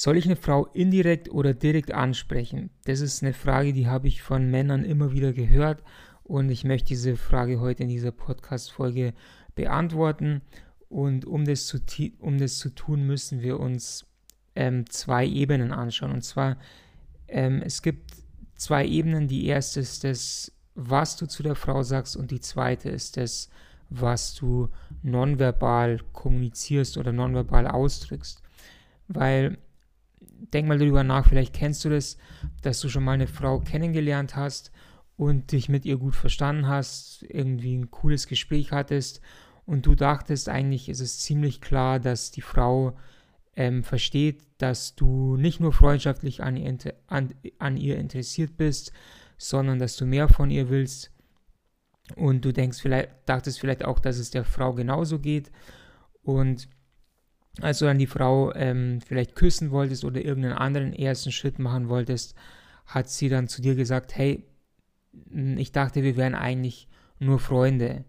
Soll ich eine Frau indirekt oder direkt ansprechen? Das ist eine Frage, die habe ich von Männern immer wieder gehört und ich möchte diese Frage heute in dieser Podcast-Folge beantworten. Und um das zu, um das zu tun, müssen wir uns ähm, zwei Ebenen anschauen. Und zwar, ähm, es gibt zwei Ebenen. Die erste ist das, was du zu der Frau sagst und die zweite ist das, was du nonverbal kommunizierst oder nonverbal ausdrückst. Weil, denk mal darüber nach, vielleicht kennst du das, dass du schon mal eine Frau kennengelernt hast und dich mit ihr gut verstanden hast, irgendwie ein cooles Gespräch hattest und du dachtest, eigentlich ist es ziemlich klar, dass die Frau ähm, versteht, dass du nicht nur freundschaftlich an ihr, an, an ihr interessiert bist, sondern dass du mehr von ihr willst. Und du denkst vielleicht, dachtest vielleicht auch, dass es der Frau genauso geht. Und als du dann die Frau ähm, vielleicht küssen wolltest oder irgendeinen anderen ersten Schritt machen wolltest, hat sie dann zu dir gesagt, hey, ich dachte, wir wären eigentlich nur Freunde.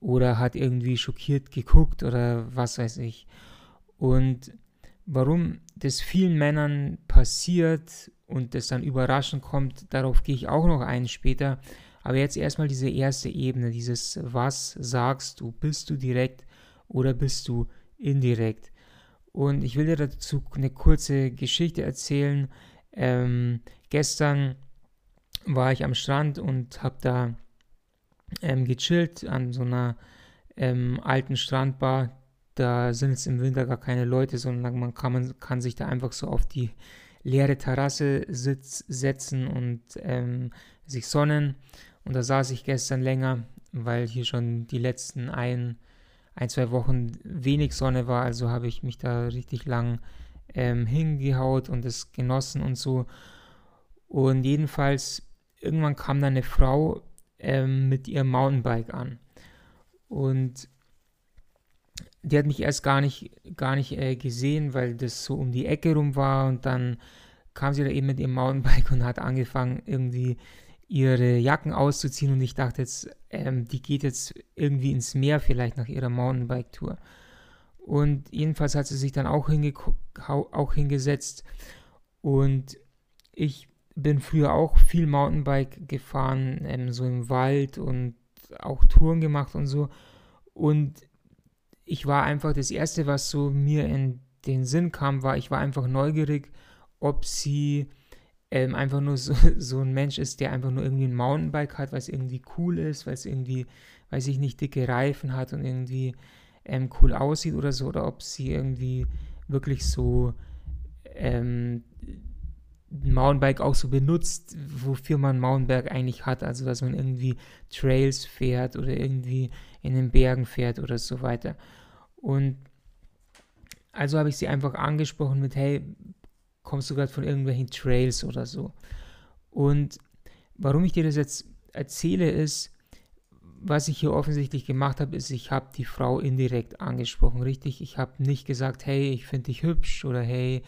Oder hat irgendwie schockiert geguckt oder was weiß ich. Und warum das vielen Männern passiert und das dann überraschend kommt, darauf gehe ich auch noch ein später. Aber jetzt erstmal diese erste Ebene, dieses Was sagst du? Bist du direkt oder bist du indirekt? Und ich will dir dazu eine kurze Geschichte erzählen. Ähm, gestern war ich am Strand und habe da ähm, gechillt an so einer ähm, alten Strandbar, da sind es im Winter gar keine Leute, sondern man kann, man kann sich da einfach so auf die leere Terrasse sitz, setzen und ähm, sich sonnen. Und da saß ich gestern länger, weil hier schon die letzten ein, ein zwei Wochen wenig Sonne war. Also habe ich mich da richtig lang ähm, hingehaut und es genossen und so. Und jedenfalls, irgendwann kam da eine Frau ähm, mit ihrem Mountainbike an. Und die hat mich erst gar nicht, gar nicht äh, gesehen, weil das so um die Ecke rum war und dann kam sie da eben mit ihrem Mountainbike und hat angefangen, irgendwie ihre Jacken auszuziehen und ich dachte jetzt, ähm, die geht jetzt irgendwie ins Meer vielleicht nach ihrer Mountainbike-Tour. Und jedenfalls hat sie sich dann auch, auch hingesetzt und ich bin früher auch viel Mountainbike gefahren, ähm, so im Wald und auch Touren gemacht und so. Und ich war einfach, das Erste, was so mir in den Sinn kam, war, ich war einfach neugierig, ob sie ähm, einfach nur so, so ein Mensch ist, der einfach nur irgendwie ein Mountainbike hat, weil es irgendwie cool ist, weil es irgendwie, weiß ich nicht, dicke Reifen hat und irgendwie ähm, cool aussieht oder so, oder ob sie irgendwie wirklich so ähm, Mountainbike auch so benutzt, wofür man Mountainbike eigentlich hat, also dass man irgendwie Trails fährt oder irgendwie in den Bergen fährt oder so weiter. Und also habe ich sie einfach angesprochen mit, hey, kommst du gerade von irgendwelchen Trails oder so? Und warum ich dir das jetzt erzähle, ist, was ich hier offensichtlich gemacht habe, ist, ich habe die Frau indirekt angesprochen, richtig? Ich habe nicht gesagt, hey, ich finde dich hübsch oder hey,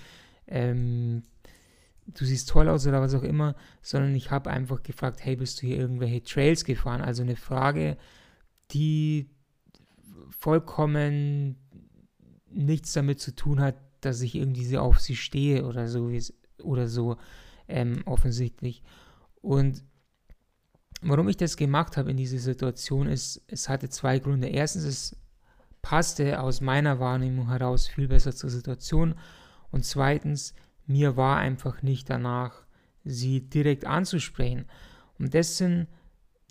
ähm, du siehst toll aus oder was auch immer, sondern ich habe einfach gefragt, hey, bist du hier irgendwelche Trails gefahren? Also eine Frage, die vollkommen nichts damit zu tun hat, dass ich irgendwie auf sie stehe oder so, oder so ähm, offensichtlich. Und warum ich das gemacht habe in dieser Situation ist, es hatte zwei Gründe. Erstens, es passte aus meiner Wahrnehmung heraus viel besser zur Situation. Und zweitens, mir war einfach nicht danach, sie direkt anzusprechen. Und das sind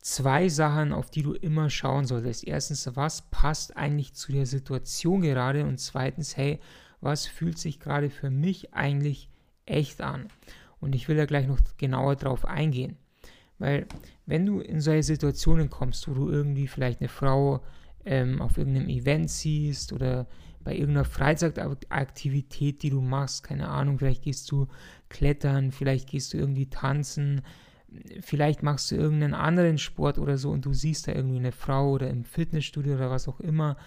zwei Sachen, auf die du immer schauen solltest. Erstens, was passt eigentlich zu der Situation gerade? Und zweitens, hey, was fühlt sich gerade für mich eigentlich echt an? Und ich will da gleich noch genauer drauf eingehen. Weil wenn du in solche Situationen kommst, wo du irgendwie vielleicht eine Frau ähm, auf irgendeinem Event siehst oder bei irgendeiner Freizeitaktivität, die du machst, keine Ahnung, vielleicht gehst du klettern, vielleicht gehst du irgendwie tanzen, vielleicht machst du irgendeinen anderen Sport oder so und du siehst da irgendwie eine Frau oder im Fitnessstudio oder was auch immer,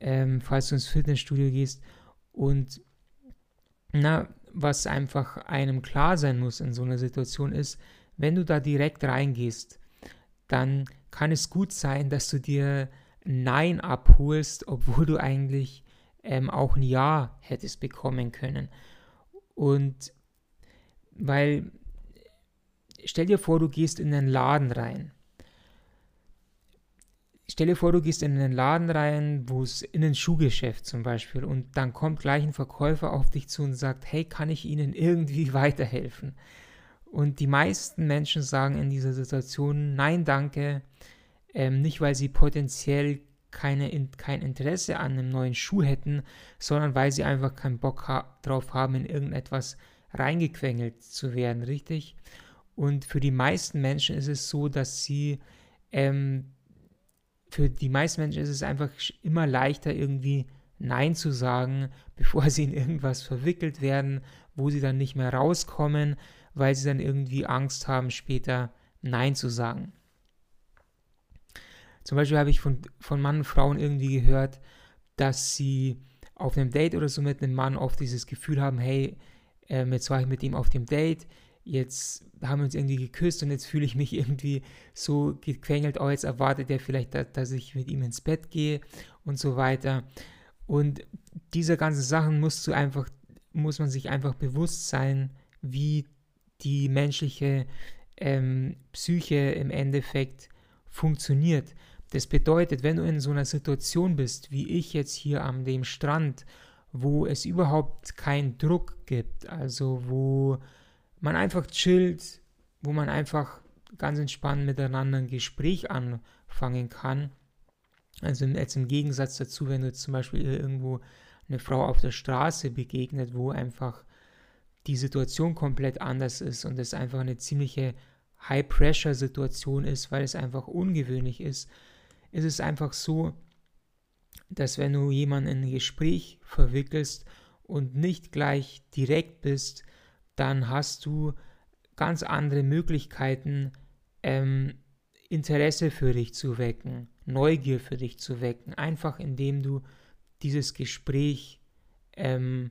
ähm, falls du ins Fitnessstudio gehst und na, was einfach einem klar sein muss in so einer Situation ist, wenn du da direkt reingehst, dann kann es gut sein, dass du dir Nein abholst, obwohl du eigentlich ähm, auch ein Ja hättest bekommen können. Und weil, stell dir vor, du gehst in einen Laden rein. Stell dir vor, du gehst in einen Laden rein, wo es in ein Schuhgeschäft zum Beispiel, und dann kommt gleich ein Verkäufer auf dich zu und sagt, hey, kann ich Ihnen irgendwie weiterhelfen? Und die meisten Menschen sagen in dieser Situation, nein, danke, ähm, nicht weil sie potenziell keine, in, kein Interesse an einem neuen Schuh hätten, sondern weil sie einfach keinen Bock ha drauf haben, in irgendetwas reingequengelt zu werden, richtig? Und für die meisten Menschen ist es so, dass sie, ähm, für die meisten Menschen ist es einfach immer leichter, irgendwie Nein zu sagen, bevor sie in irgendwas verwickelt werden, wo sie dann nicht mehr rauskommen, weil sie dann irgendwie Angst haben, später Nein zu sagen. Zum Beispiel habe ich von, von Mann und Frauen irgendwie gehört, dass sie auf einem Date oder so mit einem Mann oft dieses Gefühl haben, hey, ähm, jetzt war ich mit ihm auf dem Date, jetzt haben wir uns irgendwie geküsst und jetzt fühle ich mich irgendwie so gequengelt, oh, jetzt erwartet er vielleicht, dass, dass ich mit ihm ins Bett gehe und so weiter. Und diese ganzen Sachen musst du einfach, muss man sich einfach bewusst sein, wie die menschliche ähm, Psyche im Endeffekt funktioniert. Das bedeutet, wenn du in so einer Situation bist, wie ich jetzt hier am dem Strand, wo es überhaupt keinen Druck gibt, also wo man einfach chillt, wo man einfach ganz entspannt miteinander ein Gespräch anfangen kann. Also jetzt im Gegensatz dazu, wenn du zum Beispiel irgendwo eine Frau auf der Straße begegnet, wo einfach die Situation komplett anders ist und es einfach eine ziemliche High-Pressure-Situation ist, weil es einfach ungewöhnlich ist, ist es einfach so, dass wenn du jemanden in ein Gespräch verwickelst und nicht gleich direkt bist, dann hast du ganz andere Möglichkeiten, ähm, Interesse für dich zu wecken, Neugier für dich zu wecken, einfach indem du dieses Gespräch ähm,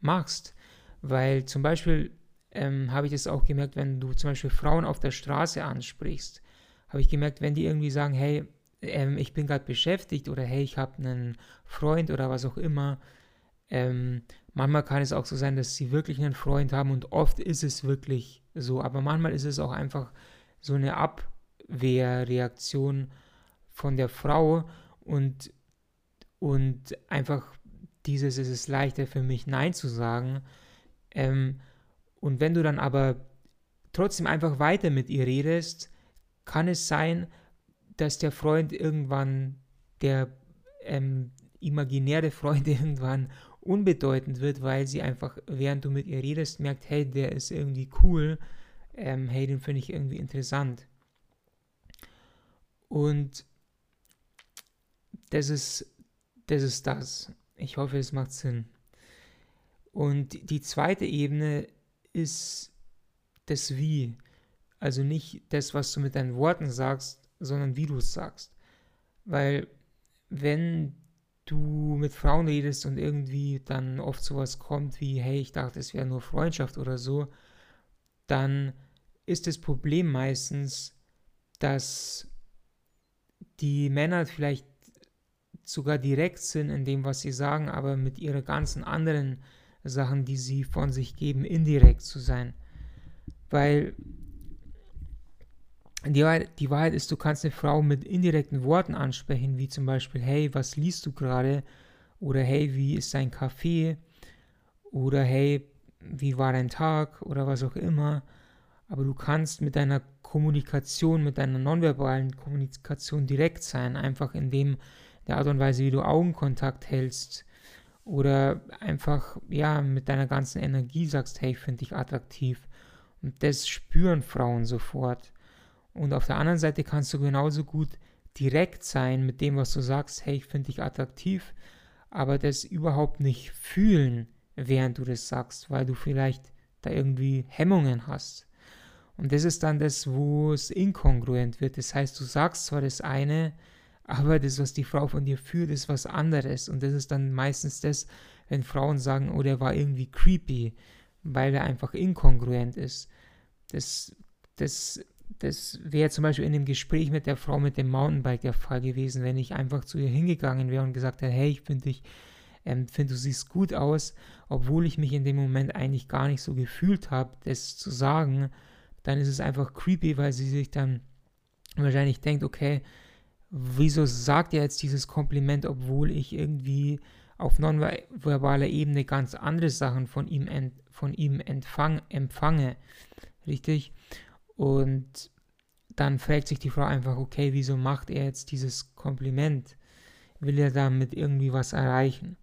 machst. Weil zum Beispiel ähm, habe ich das auch gemerkt, wenn du zum Beispiel Frauen auf der Straße ansprichst, habe ich gemerkt, wenn die irgendwie sagen, hey, ähm, ich bin gerade beschäftigt oder hey, ich habe einen Freund oder was auch immer. Ähm, manchmal kann es auch so sein, dass sie wirklich einen Freund haben und oft ist es wirklich so, aber manchmal ist es auch einfach so eine Abwehrreaktion von der Frau und, und einfach dieses, es ist leichter für mich Nein zu sagen. Ähm, und wenn du dann aber trotzdem einfach weiter mit ihr redest, kann es sein, dass der Freund irgendwann, der ähm, imaginäre Freund irgendwann unbedeutend wird, weil sie einfach, während du mit ihr redest, merkt, hey, der ist irgendwie cool, ähm, hey, den finde ich irgendwie interessant. Und das ist, das ist das. Ich hoffe, es macht Sinn. Und die zweite Ebene ist das Wie. Also nicht das, was du mit deinen Worten sagst, sondern wie du es sagst. Weil wenn du mit Frauen redest und irgendwie dann oft sowas kommt wie, hey, ich dachte, es wäre nur Freundschaft oder so, dann ist das Problem meistens, dass die Männer vielleicht sogar direkt sind in dem, was sie sagen, aber mit ihren ganzen anderen Sachen, die sie von sich geben, indirekt zu sein. Weil die Wahrheit, die Wahrheit ist, du kannst eine Frau mit indirekten Worten ansprechen, wie zum Beispiel, hey, was liest du gerade? Oder hey, wie ist dein Kaffee? Oder hey, wie war dein Tag? Oder was auch immer. Aber du kannst mit deiner Kommunikation, mit deiner nonverbalen Kommunikation direkt sein, einfach in dem der Art und Weise, wie du Augenkontakt hältst. Oder einfach, ja, mit deiner ganzen Energie sagst, hey, ich finde dich attraktiv. Und das spüren Frauen sofort. Und auf der anderen Seite kannst du genauso gut direkt sein mit dem, was du sagst, hey, ich finde dich attraktiv, aber das überhaupt nicht fühlen, während du das sagst, weil du vielleicht da irgendwie Hemmungen hast. Und das ist dann das, wo es inkongruent wird. Das heißt, du sagst zwar das eine, aber das, was die Frau von dir fühlt, ist was anderes. Und das ist dann meistens das, wenn Frauen sagen, oh, der war irgendwie creepy, weil er einfach inkongruent ist. Das, das das wäre zum Beispiel in dem Gespräch mit der Frau mit dem Mountainbike der Fall gewesen, wenn ich einfach zu ihr hingegangen wäre und gesagt hätte, hey, ich finde dich ähm, finde, du siehst gut aus, obwohl ich mich in dem Moment eigentlich gar nicht so gefühlt habe, das zu sagen, dann ist es einfach creepy, weil sie sich dann wahrscheinlich denkt, okay, wieso sagt er jetzt dieses Kompliment, obwohl ich irgendwie auf nonverbaler Ebene ganz andere Sachen von ihm, ent, von ihm empfang, empfange. Richtig? Und dann fragt sich die Frau einfach, okay, wieso macht er jetzt dieses Kompliment? Will er damit irgendwie was erreichen?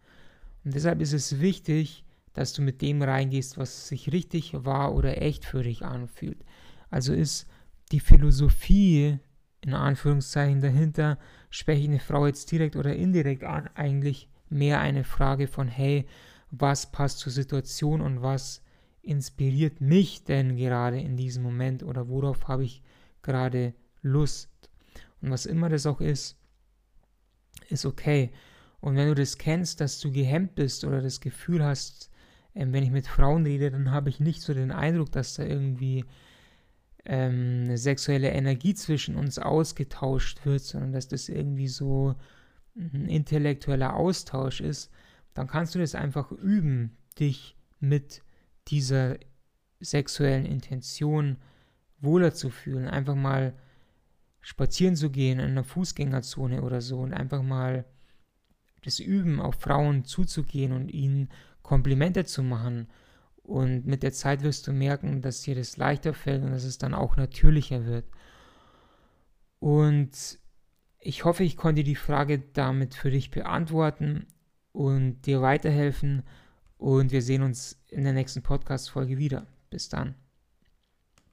Und deshalb ist es wichtig, dass du mit dem reingehst, was sich richtig wahr oder echt für dich anfühlt. Also ist die Philosophie in Anführungszeichen dahinter, spreche ich eine Frau jetzt direkt oder indirekt an, eigentlich mehr eine Frage von, hey, was passt zur Situation und was inspiriert mich denn gerade in diesem Moment oder worauf habe ich gerade Lust. Und was immer das auch ist, ist okay. Und wenn du das kennst, dass du gehemmt bist oder das Gefühl hast, ähm, wenn ich mit Frauen rede, dann habe ich nicht so den Eindruck, dass da irgendwie ähm, eine sexuelle Energie zwischen uns ausgetauscht wird, sondern dass das irgendwie so ein intellektueller Austausch ist, dann kannst du das einfach üben, dich mit dieser sexuellen Intention wohler zu fühlen. Einfach mal spazieren zu gehen in einer Fußgängerzone oder so und einfach mal das Üben, auf Frauen zuzugehen und ihnen Komplimente zu machen. Und mit der Zeit wirst du merken, dass dir das leichter fällt und dass es dann auch natürlicher wird. Und ich hoffe, ich konnte die Frage damit für dich beantworten und dir weiterhelfen. Und wir sehen uns in der nächsten Podcast-Folge wieder. Bis dann.